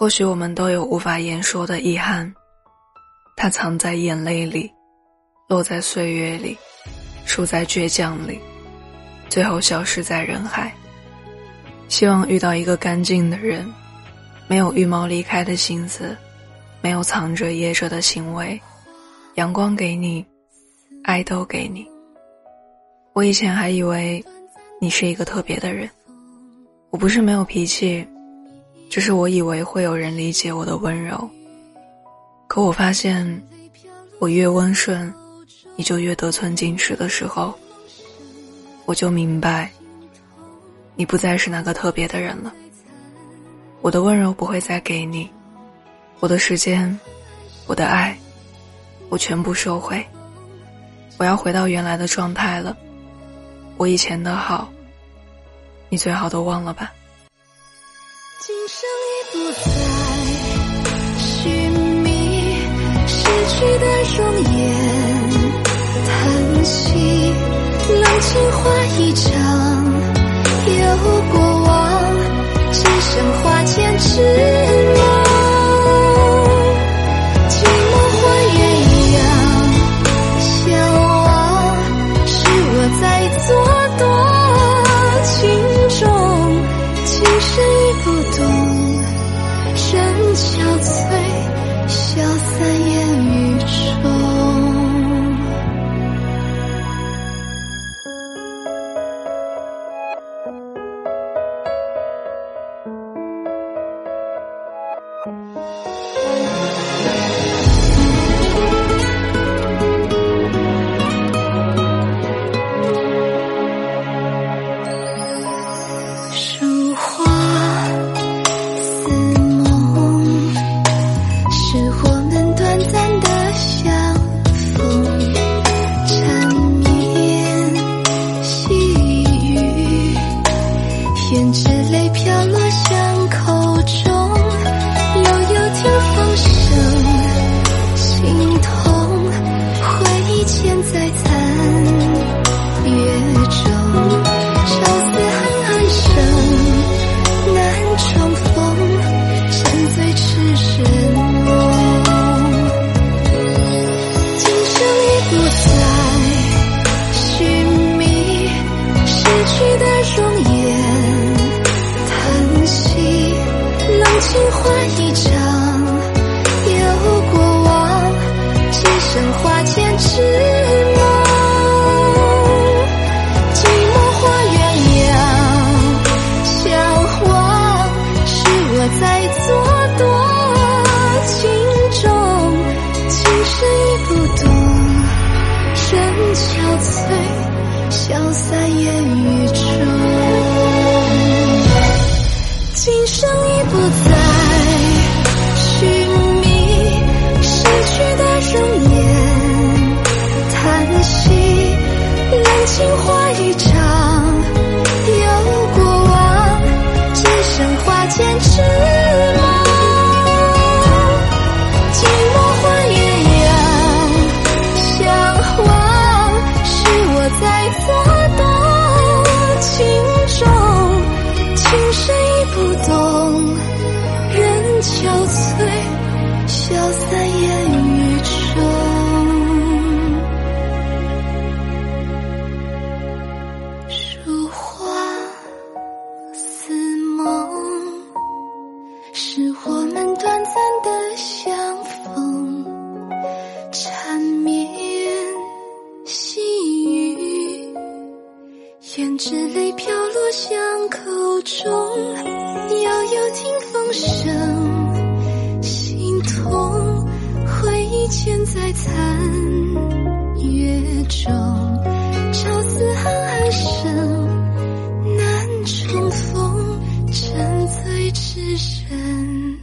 或许我们都有无法言说的遗憾，它藏在眼泪里，落在岁月里，输在倔强里，最后消失在人海。希望遇到一个干净的人，没有预谋离开的心思，没有藏着掖着的行为，阳光给你，爱都给你。我以前还以为，你是一个特别的人，我不是没有脾气。只是我以为会有人理解我的温柔，可我发现，我越温顺，你就越得寸进尺的时候，我就明白，你不再是那个特别的人了。我的温柔不会再给你，我的时间，我的爱，我全部收回。我要回到原来的状态了，我以前的好，你最好都忘了吧。今生已不再寻觅失去的容颜，叹息冷清花一场，有过如花似梦是我们短暂的相逢缠绵细雨胭脂泪飘落巷口中现在才醉，消散烟雨中今生已不再寻觅逝去的容颜，叹息冷清花一场，情深已不懂，人憔悴，消散烟雨中。如花似梦，是我们短暂的相逢。胭脂泪飘落巷口中，悠悠听风声，心痛，回忆嵌在残月中，朝思恨暗生，难重逢，沉醉痴人。